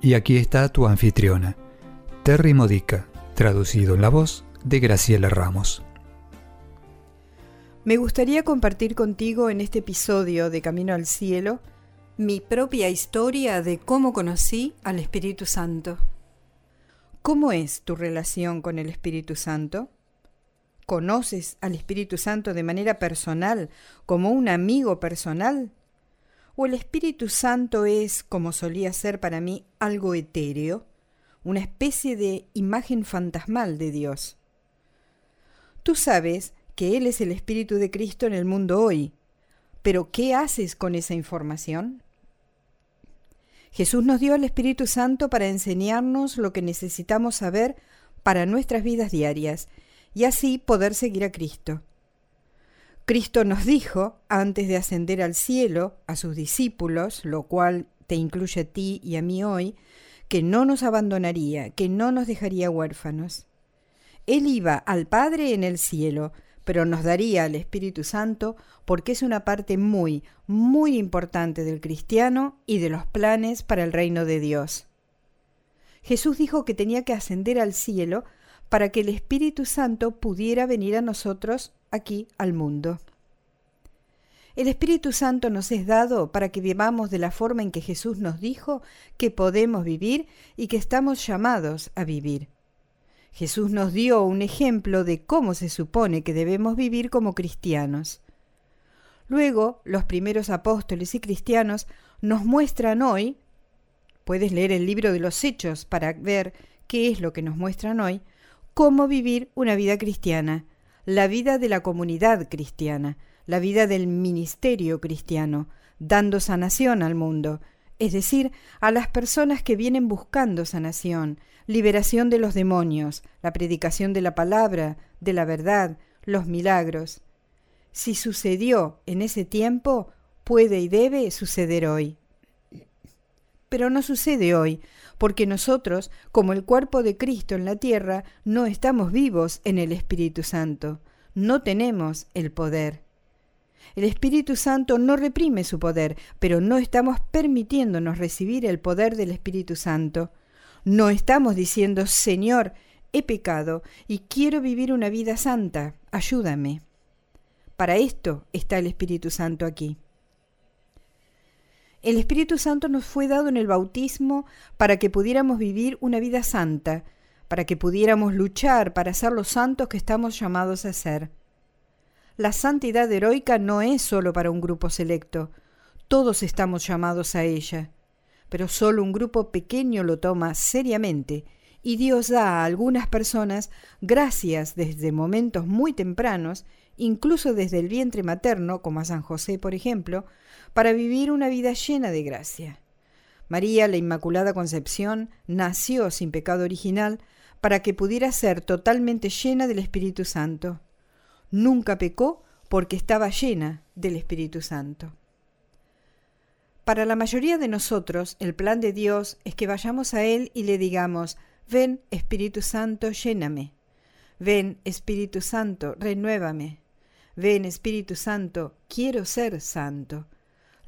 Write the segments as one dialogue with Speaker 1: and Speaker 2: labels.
Speaker 1: Y aquí está tu anfitriona, Terry Modica, traducido en la voz de Graciela Ramos.
Speaker 2: Me gustaría compartir contigo en este episodio de Camino al Cielo mi propia historia de cómo conocí al Espíritu Santo. ¿Cómo es tu relación con el Espíritu Santo? ¿Conoces al Espíritu Santo de manera personal, como un amigo personal? ¿O el Espíritu Santo es, como solía ser para mí, algo etéreo, una especie de imagen fantasmal de Dios? Tú sabes que Él es el Espíritu de Cristo en el mundo hoy, pero ¿qué haces con esa información? Jesús nos dio al Espíritu Santo para enseñarnos lo que necesitamos saber para nuestras vidas diarias y así poder seguir a Cristo. Cristo nos dijo, antes de ascender al cielo, a sus discípulos, lo cual te incluye a ti y a mí hoy, que no nos abandonaría, que no nos dejaría huérfanos. Él iba al Padre en el cielo, pero nos daría al Espíritu Santo porque es una parte muy, muy importante del cristiano y de los planes para el reino de Dios. Jesús dijo que tenía que ascender al cielo para que el Espíritu Santo pudiera venir a nosotros aquí al mundo. El Espíritu Santo nos es dado para que vivamos de la forma en que Jesús nos dijo que podemos vivir y que estamos llamados a vivir. Jesús nos dio un ejemplo de cómo se supone que debemos vivir como cristianos. Luego, los primeros apóstoles y cristianos nos muestran hoy, puedes leer el libro de los Hechos para ver qué es lo que nos muestran hoy, cómo vivir una vida cristiana, la vida de la comunidad cristiana, la vida del ministerio cristiano, dando sanación al mundo, es decir, a las personas que vienen buscando sanación, liberación de los demonios, la predicación de la palabra, de la verdad, los milagros. Si sucedió en ese tiempo, puede y debe suceder hoy. Pero no sucede hoy, porque nosotros, como el cuerpo de Cristo en la tierra, no estamos vivos en el Espíritu Santo, no tenemos el poder. El Espíritu Santo no reprime su poder, pero no estamos permitiéndonos recibir el poder del Espíritu Santo. No estamos diciendo, Señor, he pecado y quiero vivir una vida santa, ayúdame. Para esto está el Espíritu Santo aquí. El Espíritu Santo nos fue dado en el bautismo para que pudiéramos vivir una vida santa, para que pudiéramos luchar para ser los santos que estamos llamados a ser. La santidad heroica no es solo para un grupo selecto, todos estamos llamados a ella, pero solo un grupo pequeño lo toma seriamente y Dios da a algunas personas gracias desde momentos muy tempranos, incluso desde el vientre materno, como a San José, por ejemplo, para vivir una vida llena de gracia. María, la Inmaculada Concepción, nació sin pecado original para que pudiera ser totalmente llena del Espíritu Santo. Nunca pecó porque estaba llena del Espíritu Santo. Para la mayoría de nosotros, el plan de Dios es que vayamos a Él y le digamos, ven Espíritu Santo, lléname. Ven Espíritu Santo, renuévame. Ven Espíritu Santo, quiero ser santo.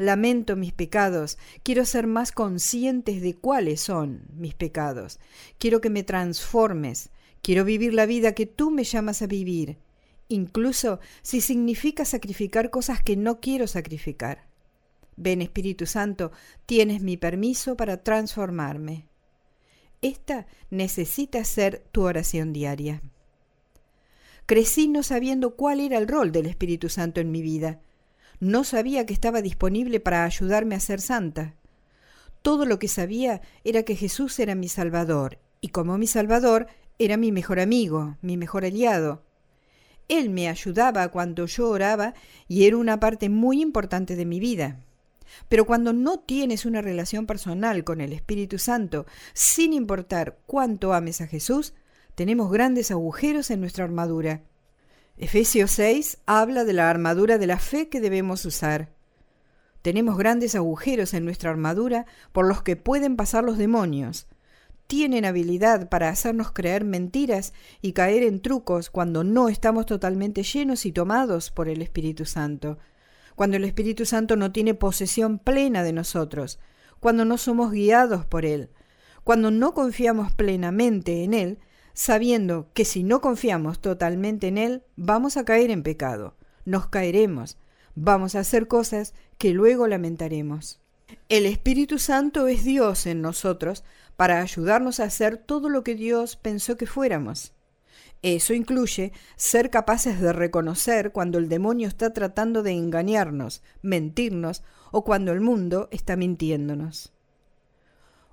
Speaker 2: Lamento mis pecados, quiero ser más conscientes de cuáles son mis pecados. Quiero que me transformes, quiero vivir la vida que tú me llamas a vivir, incluso si significa sacrificar cosas que no quiero sacrificar. Ven Espíritu Santo, tienes mi permiso para transformarme. Esta necesita ser tu oración diaria. Crecí no sabiendo cuál era el rol del Espíritu Santo en mi vida no sabía que estaba disponible para ayudarme a ser santa. Todo lo que sabía era que Jesús era mi Salvador, y como mi Salvador era mi mejor amigo, mi mejor aliado. Él me ayudaba cuando yo oraba y era una parte muy importante de mi vida. Pero cuando no tienes una relación personal con el Espíritu Santo, sin importar cuánto ames a Jesús, tenemos grandes agujeros en nuestra armadura. Efesios 6 habla de la armadura de la fe que debemos usar. Tenemos grandes agujeros en nuestra armadura por los que pueden pasar los demonios. Tienen habilidad para hacernos creer mentiras y caer en trucos cuando no estamos totalmente llenos y tomados por el Espíritu Santo cuando el Espíritu Santo no tiene posesión plena de nosotros, cuando no somos guiados por Él, cuando no confiamos plenamente en Él, sabiendo que si no confiamos totalmente en Él, vamos a caer en pecado, nos caeremos, vamos a hacer cosas que luego lamentaremos. El Espíritu Santo es Dios en nosotros para ayudarnos a hacer todo lo que Dios pensó que fuéramos. Eso incluye ser capaces de reconocer cuando el demonio está tratando de engañarnos, mentirnos o cuando el mundo está mintiéndonos.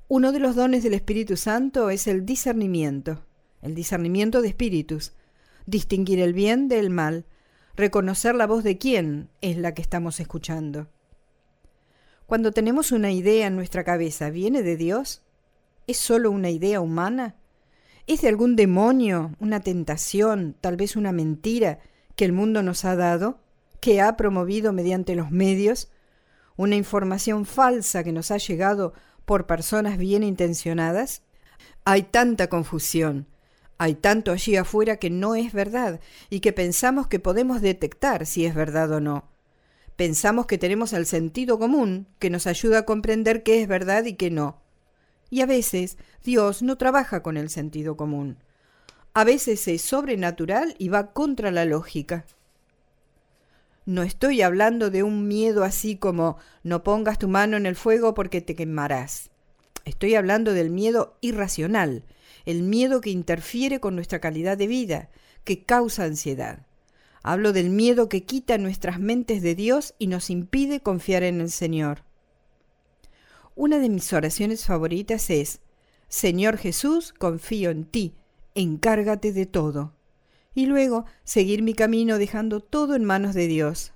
Speaker 2: Uno de los dones del Espíritu Santo es el discernimiento, el discernimiento de espíritus, distinguir el bien del mal, reconocer la voz de quién es la que estamos escuchando. Cuando tenemos una idea en nuestra cabeza, ¿viene de Dios? ¿Es solo una idea humana? ¿Es de algún demonio, una tentación, tal vez una mentira que el mundo nos ha dado, que ha promovido mediante los medios, una información falsa que nos ha llegado por personas bien intencionadas? Hay tanta confusión, hay tanto allí afuera que no es verdad y que pensamos que podemos detectar si es verdad o no. Pensamos que tenemos el sentido común que nos ayuda a comprender qué es verdad y qué no. Y a veces Dios no trabaja con el sentido común. A veces es sobrenatural y va contra la lógica. No estoy hablando de un miedo así como no pongas tu mano en el fuego porque te quemarás. Estoy hablando del miedo irracional, el miedo que interfiere con nuestra calidad de vida, que causa ansiedad. Hablo del miedo que quita nuestras mentes de Dios y nos impide confiar en el Señor. Una de mis oraciones favoritas es, Señor Jesús, confío en ti, encárgate de todo. Y luego seguir mi camino dejando todo en manos de Dios.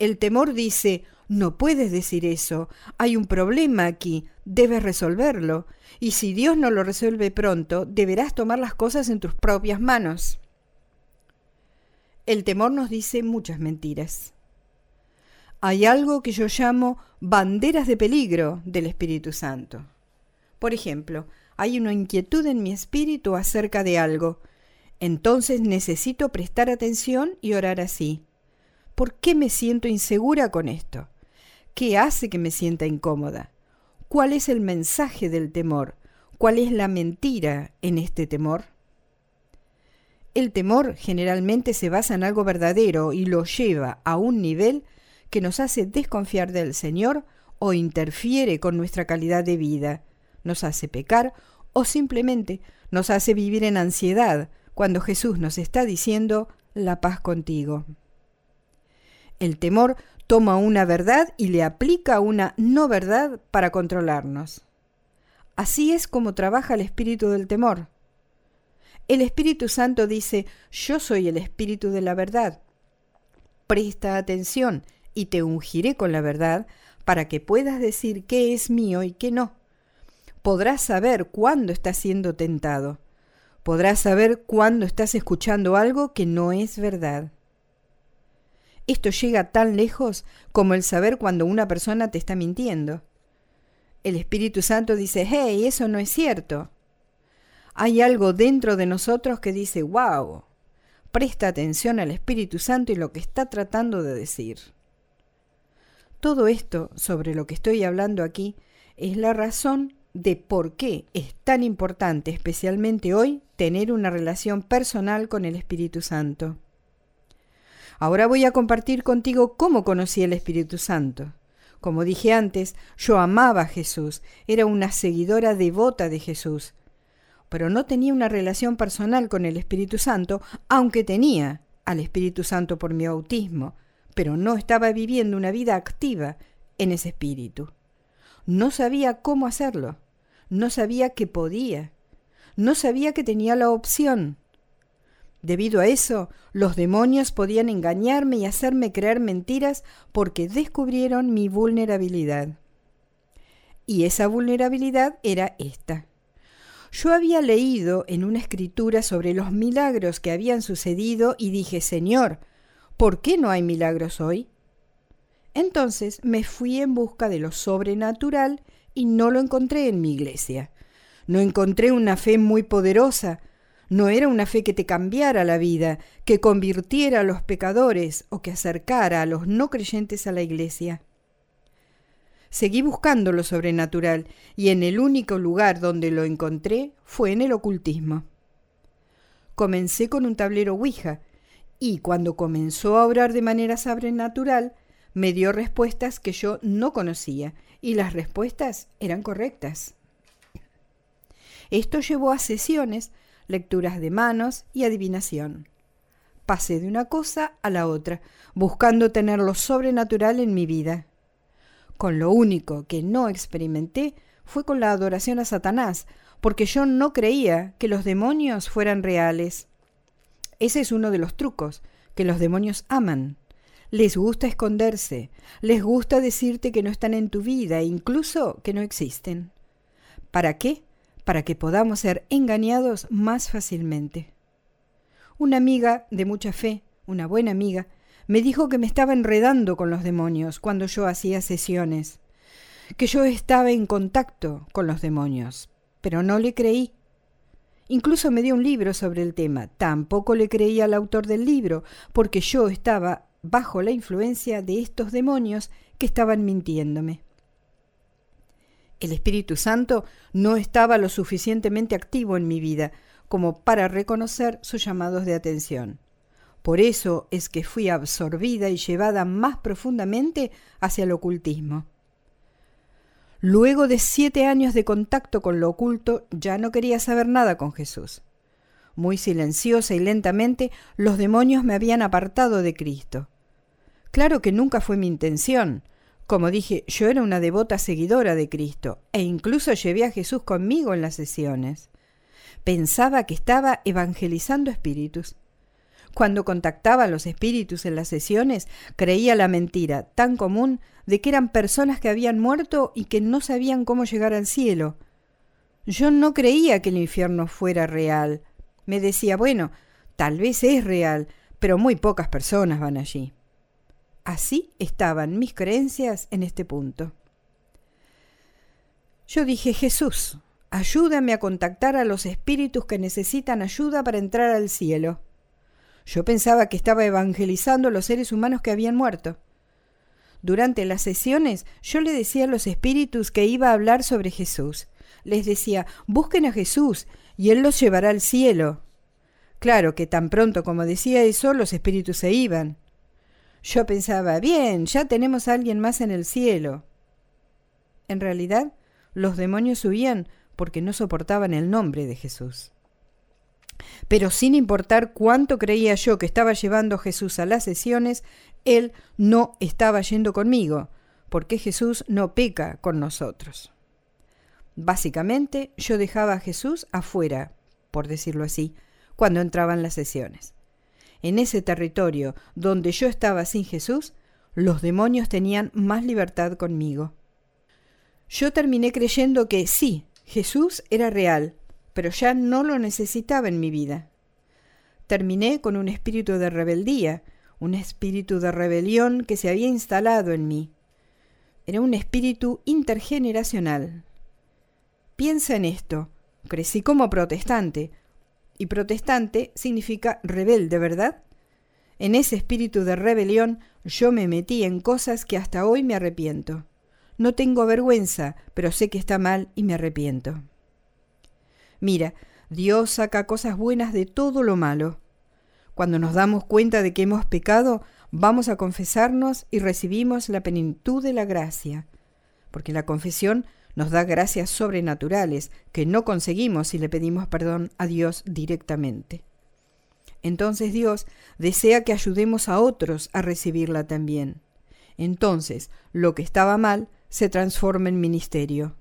Speaker 2: El temor dice, no puedes decir eso, hay un problema aquí, debes resolverlo, y si Dios no lo resuelve pronto, deberás tomar las cosas en tus propias manos. El temor nos dice muchas mentiras hay algo que yo llamo banderas de peligro del Espíritu Santo. Por ejemplo, hay una inquietud en mi espíritu acerca de algo. Entonces necesito prestar atención y orar así. ¿Por qué me siento insegura con esto? ¿Qué hace que me sienta incómoda? ¿Cuál es el mensaje del temor? ¿Cuál es la mentira en este temor? El temor generalmente se basa en algo verdadero y lo lleva a un nivel que nos hace desconfiar del Señor o interfiere con nuestra calidad de vida, nos hace pecar o simplemente nos hace vivir en ansiedad cuando Jesús nos está diciendo la paz contigo. El temor toma una verdad y le aplica una no verdad para controlarnos. Así es como trabaja el espíritu del temor. El Espíritu Santo dice, yo soy el espíritu de la verdad. Presta atención y te ungiré con la verdad para que puedas decir qué es mío y qué no. Podrás saber cuándo estás siendo tentado. Podrás saber cuándo estás escuchando algo que no es verdad. Esto llega tan lejos como el saber cuando una persona te está mintiendo. El Espíritu Santo dice, hey, eso no es cierto. Hay algo dentro de nosotros que dice, wow, presta atención al Espíritu Santo y lo que está tratando de decir. Todo esto sobre lo que estoy hablando aquí es la razón de por qué es tan importante, especialmente hoy, tener una relación personal con el Espíritu Santo. Ahora voy a compartir contigo cómo conocí el Espíritu Santo. Como dije antes, yo amaba a Jesús, era una seguidora devota de Jesús, pero no tenía una relación personal con el Espíritu Santo, aunque tenía al Espíritu Santo por mi autismo, pero no estaba viviendo una vida activa en ese espíritu. No sabía cómo hacerlo, no sabía que podía, no sabía que tenía la opción. Debido a eso, los demonios podían engañarme y hacerme creer mentiras porque descubrieron mi vulnerabilidad. Y esa vulnerabilidad era esta. Yo había leído en una escritura sobre los milagros que habían sucedido y dije, Señor, ¿por qué no hay milagros hoy? Entonces me fui en busca de lo sobrenatural y no lo encontré en mi iglesia. No encontré una fe muy poderosa, no era una fe que te cambiara la vida, que convirtiera a los pecadores o que acercara a los no creyentes a la iglesia. Seguí buscando lo sobrenatural y en el único lugar donde lo encontré fue en el ocultismo. Comencé con un tablero Ouija y cuando comenzó a orar de manera sobrenatural, me dio respuestas que yo no conocía y las respuestas eran correctas. Esto llevó a sesiones lecturas de manos y adivinación. Pasé de una cosa a la otra, buscando tener lo sobrenatural en mi vida. Con lo único que no experimenté fue con la adoración a Satanás, porque yo no creía que los demonios fueran reales. Ese es uno de los trucos que los demonios aman. Les gusta esconderse, les gusta decirte que no están en tu vida e incluso que no existen. ¿Para qué? Para que podamos ser engañados más fácilmente. Una amiga de mucha fe, una buena amiga, me dijo que me estaba enredando con los demonios cuando yo hacía sesiones, que yo estaba en contacto con los demonios, pero no le creí. Incluso me dio un libro sobre el tema. Tampoco le creí al autor del libro, porque yo estaba bajo la influencia de estos demonios que estaban mintiéndome. El Espíritu Santo no estaba lo suficientemente activo en mi vida como para reconocer sus llamados de atención. Por eso es que fui absorbida y llevada más profundamente hacia el ocultismo. Luego de siete años de contacto con lo oculto, ya no quería saber nada con Jesús. Muy silenciosa y lentamente, los demonios me habían apartado de Cristo. Claro que nunca fue mi intención, como dije, yo era una devota seguidora de Cristo e incluso llevé a Jesús conmigo en las sesiones. Pensaba que estaba evangelizando espíritus. Cuando contactaba a los espíritus en las sesiones, creía la mentira tan común de que eran personas que habían muerto y que no sabían cómo llegar al cielo. Yo no creía que el infierno fuera real. Me decía, bueno, tal vez es real, pero muy pocas personas van allí. Así estaban mis creencias en este punto. Yo dije, Jesús, ayúdame a contactar a los espíritus que necesitan ayuda para entrar al cielo. Yo pensaba que estaba evangelizando a los seres humanos que habían muerto. Durante las sesiones yo le decía a los espíritus que iba a hablar sobre Jesús. Les decía, busquen a Jesús y Él los llevará al cielo. Claro que tan pronto como decía eso, los espíritus se iban. Yo pensaba, bien, ya tenemos a alguien más en el cielo. En realidad, los demonios huían porque no soportaban el nombre de Jesús. Pero sin importar cuánto creía yo que estaba llevando Jesús a las sesiones, Él no estaba yendo conmigo, porque Jesús no peca con nosotros. Básicamente, yo dejaba a Jesús afuera, por decirlo así, cuando entraban las sesiones en ese territorio donde yo estaba sin Jesús, los demonios tenían más libertad conmigo. Yo terminé creyendo que sí, Jesús era real, pero ya no lo necesitaba en mi vida. Terminé con un espíritu de rebeldía, un espíritu de rebelión que se había instalado en mí. Era un espíritu intergeneracional. Piensa en esto. Crecí como protestante, y protestante significa rebelde, ¿verdad? En ese espíritu de rebelión yo me metí en cosas que hasta hoy me arrepiento. No tengo vergüenza, pero sé que está mal y me arrepiento. Mira, Dios saca cosas buenas de todo lo malo. Cuando nos damos cuenta de que hemos pecado, vamos a confesarnos y recibimos la plenitud de la gracia, porque la confesión nos da gracias sobrenaturales que no conseguimos si le pedimos perdón a Dios directamente. Entonces Dios desea que ayudemos a otros a recibirla también. Entonces, lo que estaba mal se transforma en ministerio.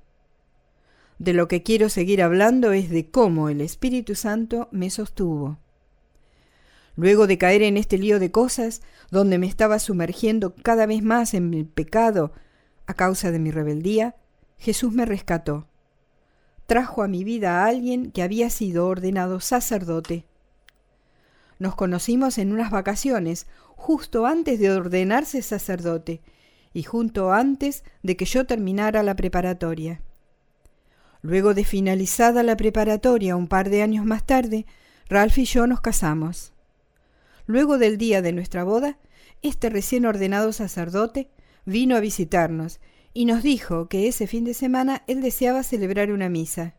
Speaker 2: De lo que quiero seguir hablando es de cómo el Espíritu Santo me sostuvo. Luego de caer en este lío de cosas, donde me estaba sumergiendo cada vez más en el pecado a causa de mi rebeldía, Jesús me rescató. Trajo a mi vida a alguien que había sido ordenado sacerdote. Nos conocimos en unas vacaciones, justo antes de ordenarse sacerdote, y junto antes de que yo terminara la preparatoria. Luego de finalizada la preparatoria un par de años más tarde, Ralph y yo nos casamos. Luego del día de nuestra boda, este recién ordenado sacerdote vino a visitarnos y nos dijo que ese fin de semana él deseaba celebrar una misa.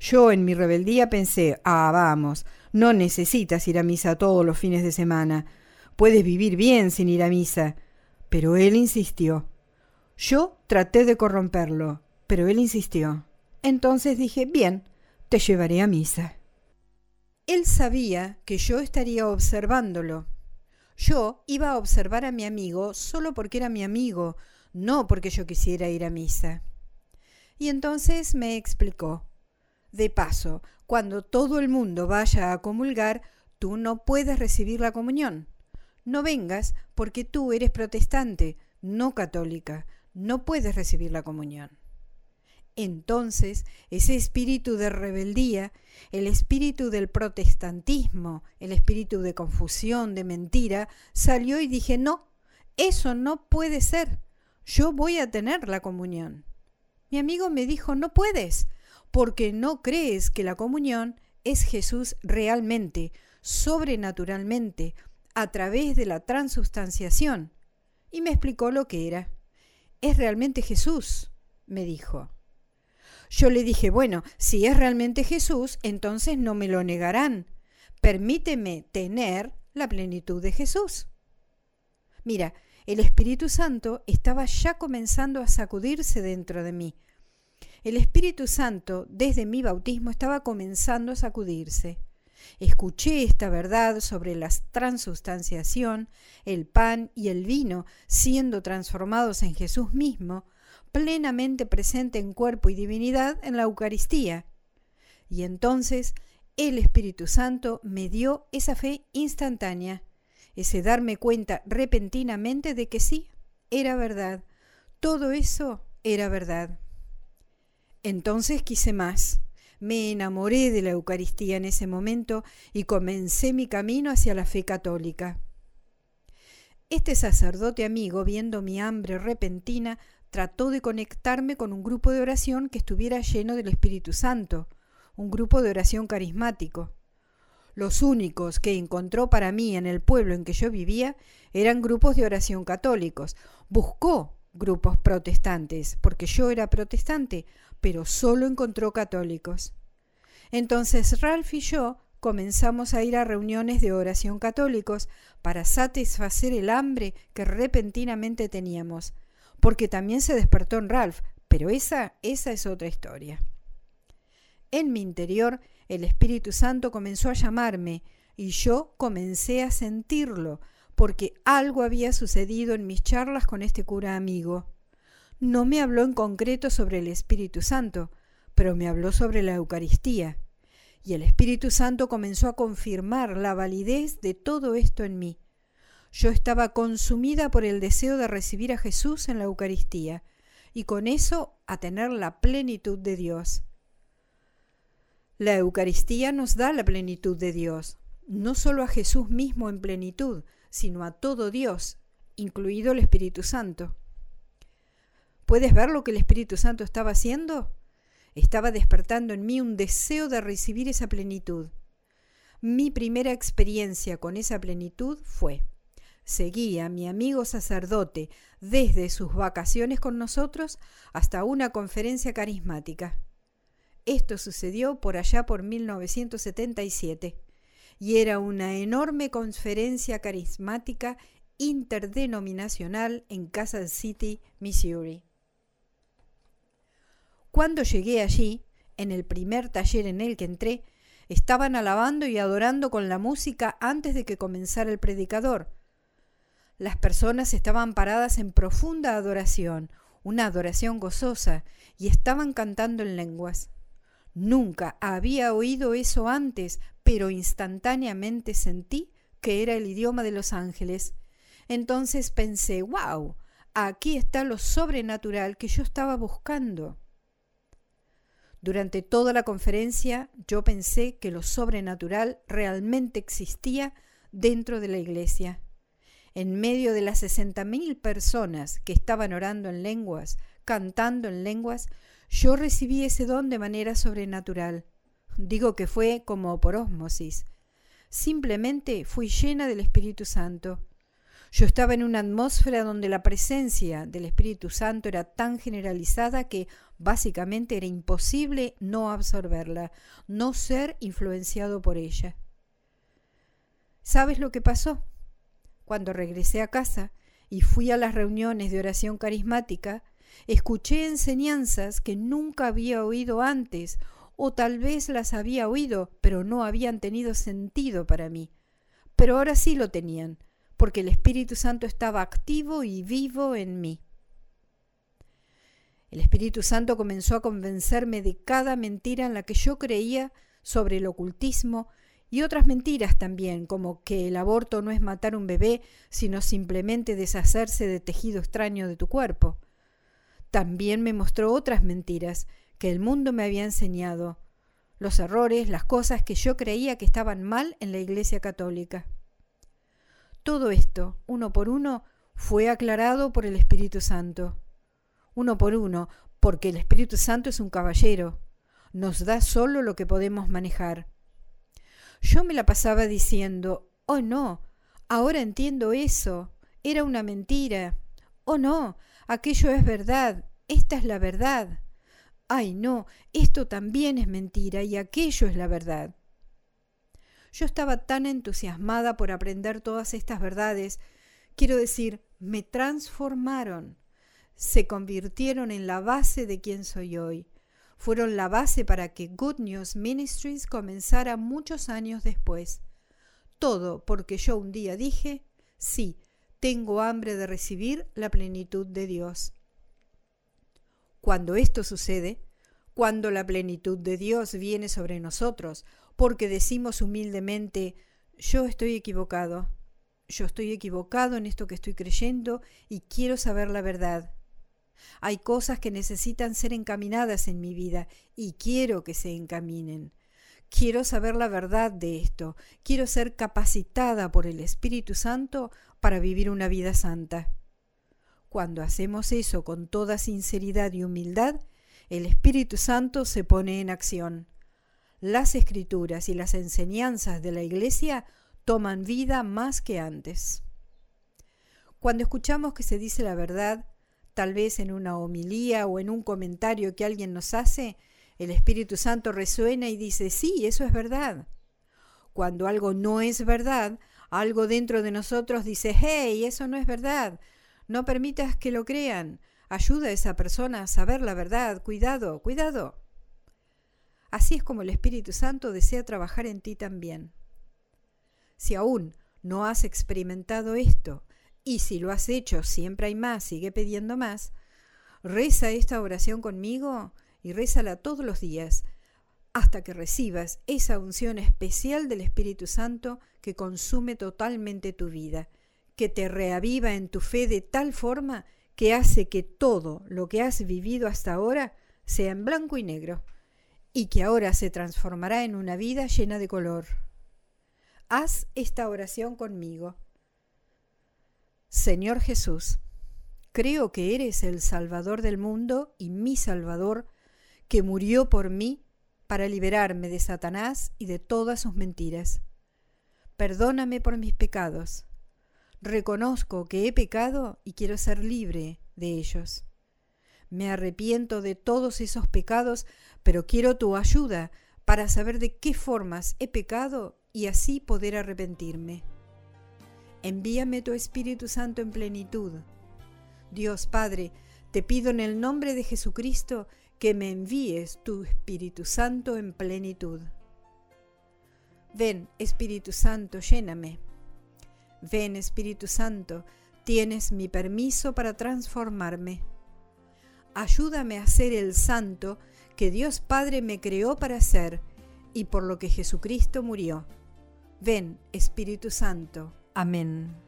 Speaker 2: Yo en mi rebeldía pensé, ah, vamos, no necesitas ir a misa todos los fines de semana, puedes vivir bien sin ir a misa. Pero él insistió. Yo traté de corromperlo, pero él insistió. Entonces dije, bien, te llevaré a misa. Él sabía que yo estaría observándolo. Yo iba a observar a mi amigo solo porque era mi amigo, no porque yo quisiera ir a misa. Y entonces me explicó. De paso, cuando todo el mundo vaya a comulgar, tú no puedes recibir la comunión. No vengas porque tú eres protestante, no católica, no puedes recibir la comunión. Entonces, ese espíritu de rebeldía, el espíritu del protestantismo, el espíritu de confusión, de mentira, salió y dije, no, eso no puede ser. Yo voy a tener la comunión. Mi amigo me dijo, no puedes, porque no crees que la comunión es Jesús realmente, sobrenaturalmente, a través de la transustanciación. Y me explicó lo que era. Es realmente Jesús, me dijo. Yo le dije, bueno, si es realmente Jesús, entonces no me lo negarán. Permíteme tener la plenitud de Jesús. Mira, el Espíritu Santo estaba ya comenzando a sacudirse dentro de mí. El Espíritu Santo, desde mi bautismo, estaba comenzando a sacudirse. Escuché esta verdad sobre la transustanciación, el pan y el vino siendo transformados en Jesús mismo, plenamente presente en cuerpo y divinidad en la Eucaristía. Y entonces el Espíritu Santo me dio esa fe instantánea, ese darme cuenta repentinamente de que sí, era verdad, todo eso era verdad. Entonces quise más. Me enamoré de la Eucaristía en ese momento y comencé mi camino hacia la fe católica. Este sacerdote amigo, viendo mi hambre repentina, trató de conectarme con un grupo de oración que estuviera lleno del Espíritu Santo, un grupo de oración carismático. Los únicos que encontró para mí en el pueblo en que yo vivía eran grupos de oración católicos. Buscó grupos protestantes, porque yo era protestante, pero solo encontró católicos. Entonces Ralph y yo comenzamos a ir a reuniones de oración católicos para satisfacer el hambre que repentinamente teníamos porque también se despertó en Ralph, pero esa, esa es otra historia. En mi interior, el Espíritu Santo comenzó a llamarme y yo comencé a sentirlo, porque algo había sucedido en mis charlas con este cura amigo. No me habló en concreto sobre el Espíritu Santo, pero me habló sobre la Eucaristía. Y el Espíritu Santo comenzó a confirmar la validez de todo esto en mí. Yo estaba consumida por el deseo de recibir a Jesús en la Eucaristía y con eso a tener la plenitud de Dios. La Eucaristía nos da la plenitud de Dios, no solo a Jesús mismo en plenitud, sino a todo Dios, incluido el Espíritu Santo. ¿Puedes ver lo que el Espíritu Santo estaba haciendo? Estaba despertando en mí un deseo de recibir esa plenitud. Mi primera experiencia con esa plenitud fue seguía a mi amigo sacerdote desde sus vacaciones con nosotros hasta una conferencia carismática. Esto sucedió por allá por 1977 y era una enorme conferencia carismática interdenominacional en Kansas City, Missouri. Cuando llegué allí, en el primer taller en el que entré, estaban alabando y adorando con la música antes de que comenzara el predicador, las personas estaban paradas en profunda adoración, una adoración gozosa, y estaban cantando en lenguas. Nunca había oído eso antes, pero instantáneamente sentí que era el idioma de los ángeles. Entonces pensé, wow, aquí está lo sobrenatural que yo estaba buscando. Durante toda la conferencia yo pensé que lo sobrenatural realmente existía dentro de la iglesia. En medio de las sesenta mil personas que estaban orando en lenguas, cantando en lenguas, yo recibí ese don de manera sobrenatural. Digo que fue como por ósmosis. Simplemente fui llena del Espíritu Santo. Yo estaba en una atmósfera donde la presencia del Espíritu Santo era tan generalizada que básicamente era imposible no absorberla, no ser influenciado por ella. ¿Sabes lo que pasó? Cuando regresé a casa y fui a las reuniones de oración carismática, escuché enseñanzas que nunca había oído antes, o tal vez las había oído, pero no habían tenido sentido para mí. Pero ahora sí lo tenían, porque el Espíritu Santo estaba activo y vivo en mí. El Espíritu Santo comenzó a convencerme de cada mentira en la que yo creía sobre el ocultismo y otras mentiras también, como que el aborto no es matar un bebé, sino simplemente deshacerse de tejido extraño de tu cuerpo. También me mostró otras mentiras que el mundo me había enseñado, los errores, las cosas que yo creía que estaban mal en la Iglesia Católica. Todo esto, uno por uno, fue aclarado por el Espíritu Santo. Uno por uno, porque el Espíritu Santo es un caballero, nos da solo lo que podemos manejar yo me la pasaba diciendo, oh no, ahora entiendo eso, era una mentira. Oh no, aquello es verdad, esta es la verdad. Ay no, esto también es mentira y aquello es la verdad. Yo estaba tan entusiasmada por aprender todas estas verdades, quiero decir, me transformaron, se convirtieron en la base de quien soy hoy fueron la base para que Good News Ministries comenzara muchos años después. Todo porque yo un día dije, sí, tengo hambre de recibir la plenitud de Dios. Cuando esto sucede, cuando la plenitud de Dios viene sobre nosotros, porque decimos humildemente, yo estoy equivocado, yo estoy equivocado en esto que estoy creyendo y quiero saber la verdad. Hay cosas que necesitan ser encaminadas en mi vida y quiero que se encaminen. Quiero saber la verdad de esto. Quiero ser capacitada por el Espíritu Santo para vivir una vida santa. Cuando hacemos eso con toda sinceridad y humildad, el Espíritu Santo se pone en acción. Las escrituras y las enseñanzas de la Iglesia toman vida más que antes. Cuando escuchamos que se dice la verdad, tal vez en una homilía o en un comentario que alguien nos hace, el Espíritu Santo resuena y dice, sí, eso es verdad. Cuando algo no es verdad, algo dentro de nosotros dice, hey, eso no es verdad. No permitas que lo crean. Ayuda a esa persona a saber la verdad. Cuidado, cuidado. Así es como el Espíritu Santo desea trabajar en ti también. Si aún no has experimentado esto y si lo has hecho, siempre hay más, sigue pidiendo más. Reza esta oración conmigo y rézala todos los días hasta que recibas esa unción especial del Espíritu Santo que consume totalmente tu vida, que te reaviva en tu fe de tal forma que hace que todo lo que has vivido hasta ahora sea en blanco y negro, y que ahora se transformará en una vida llena de color. Haz esta oración conmigo. Señor Jesús, creo que eres el Salvador del mundo y mi Salvador, que murió por mí para liberarme de Satanás y de todas sus mentiras. Perdóname por mis pecados. Reconozco que he pecado y quiero ser libre de ellos. Me arrepiento de todos esos pecados, pero quiero tu ayuda para saber de qué formas he pecado y así poder arrepentirme. Envíame tu Espíritu Santo en plenitud. Dios Padre, te pido en el nombre de Jesucristo que me envíes tu Espíritu Santo en plenitud. Ven, Espíritu Santo, lléname. Ven, Espíritu Santo, tienes mi permiso para transformarme. Ayúdame a ser el santo que Dios Padre me creó para ser y por lo que Jesucristo murió. Ven, Espíritu Santo. Amén.